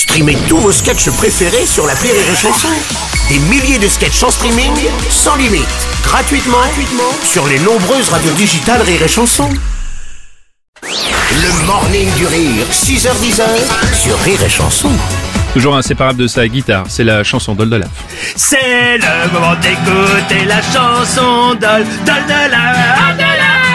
Streamez tous vos sketchs préférés sur la Rire et Chanson. Des milliers de sketchs en streaming, sans limite, gratuitement, gratuitement sur les nombreuses radios digitales Rire et Chanson. Le morning du rire, 6h10 sur Rire et Chanson. Toujours inséparable de sa guitare, c'est la chanson d'Oldelaf. C'est le moment d'écouter la chanson d'Ol,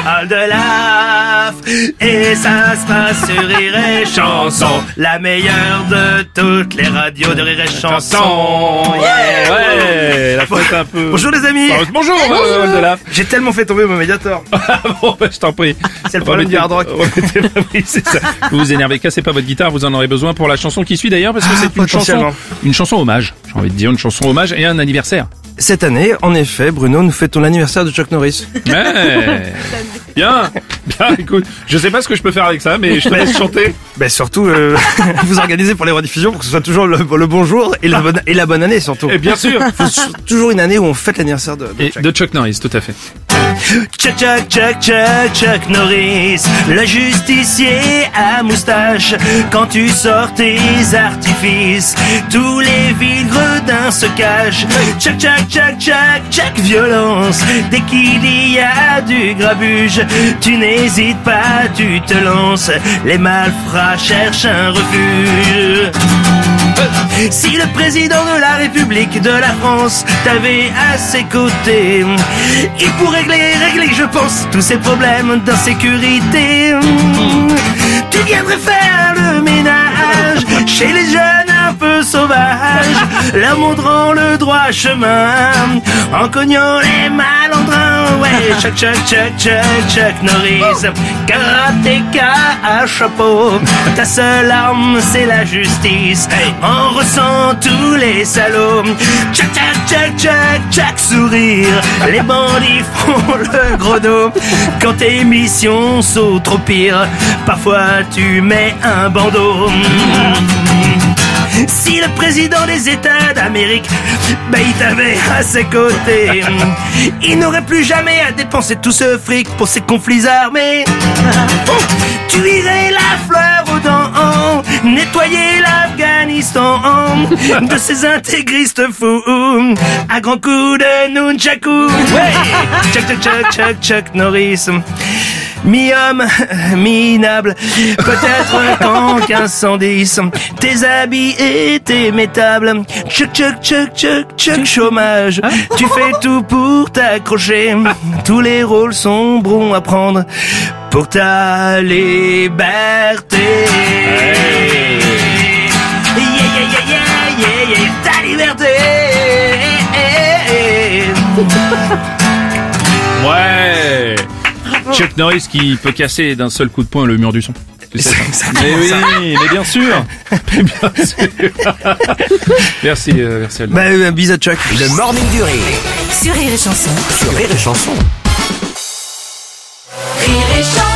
d'Ol de la, Ol de la, et ça se passe sur Rire et Chanson, la meilleure de toutes les radios de Rire et Chanson. Yeah. Ouais, la faute un peu... Bonjour les amis. Oh, Bonjour, euh, Oldelaf. J'ai tellement fait tomber mon médiator. Ah bon, bah, je t'en prie. C'est le problème du hard rock. C'est ça. Vous vous énervez, cassez pas votre guitare, vous en aurez besoin pour la chanson qui suit d'ailleurs, parce que c'est une chanson, une chanson hommage. J'ai envie de dire une chanson hommage et un anniversaire. Cette année, en effet, Bruno, nous fêtons l'anniversaire de Chuck Norris. Ouais. Bien, bien, écoute, je sais pas ce que je peux faire avec ça, mais je te laisse chanter. Ben surtout, euh, vous organisez pour les rediffusions pour que ce soit toujours le, le bonjour et la bonne, et la bonne année surtout. Et bien sûr. Faut toujours une année où on fête l'anniversaire de, de Et Chuck. de Chuck Norris, tout à fait. Chuck, Chuck, Chuck, Chuck, Chuck Norris, le justicier à moustache. Quand tu sors tes artifices, tous les villes gredins se cachent. Chuck, Chuck, Chuck, Chuck, Chuck, violence. Dès qu'il y a du grabuge, tu n'hésites pas, tu te lances. Les malfrats cherchent un refuge. Si le président de la République de la France t'avait à ses côtés, il pourrait régler, régler, je pense, tous ses problèmes d'insécurité. Tu viendrais faire le ménage chez les jeunes un peu sauvages, leur montrant le droit chemin, en cognant les malandrins. Ouais, Chuck, Chuck, Chuck, Chuck, Chuck Norris, karatéka à chapeau. Ta seule arme, c'est la justice. En ressent tous les salauds. Chuck, Chuck, Chuck, Chuck, sourire. Les bandits font le gros dos. Quand tes missions sont trop pires, parfois tu mets un bandeau. Si le président des États d'Amérique, ben il t'avait à ses côtés, il n'aurait plus jamais à dépenser tout ce fric pour ses conflits armés. Tu irais la fleur aux dents, nettoyer l'Afghanistan de ces intégristes fous, à grands coups de nunchaku. Ouais, Chuck, Chuck, Chuck, Chuck, Chuck Norris. Mi-homme, minable, peut-être qu'en 1510, tes habits étaient métables. Chuck, chuck, chuck, chuck, chuck, chômage. Tu fais tout pour t'accrocher. Tous les rôles sont bons à prendre pour ta liberté. Ouais. Chuck Norris qui peut casser d'un seul coup de poing le mur du son. Tu sais ça. Mais oui, mais bien sûr. Mais bien sûr. merci, euh, merci. Bah, euh, bise à Chuck. Le morning du rire, Sur Rire et Chanson. sur Rire et Chanson. Rire et Chanson.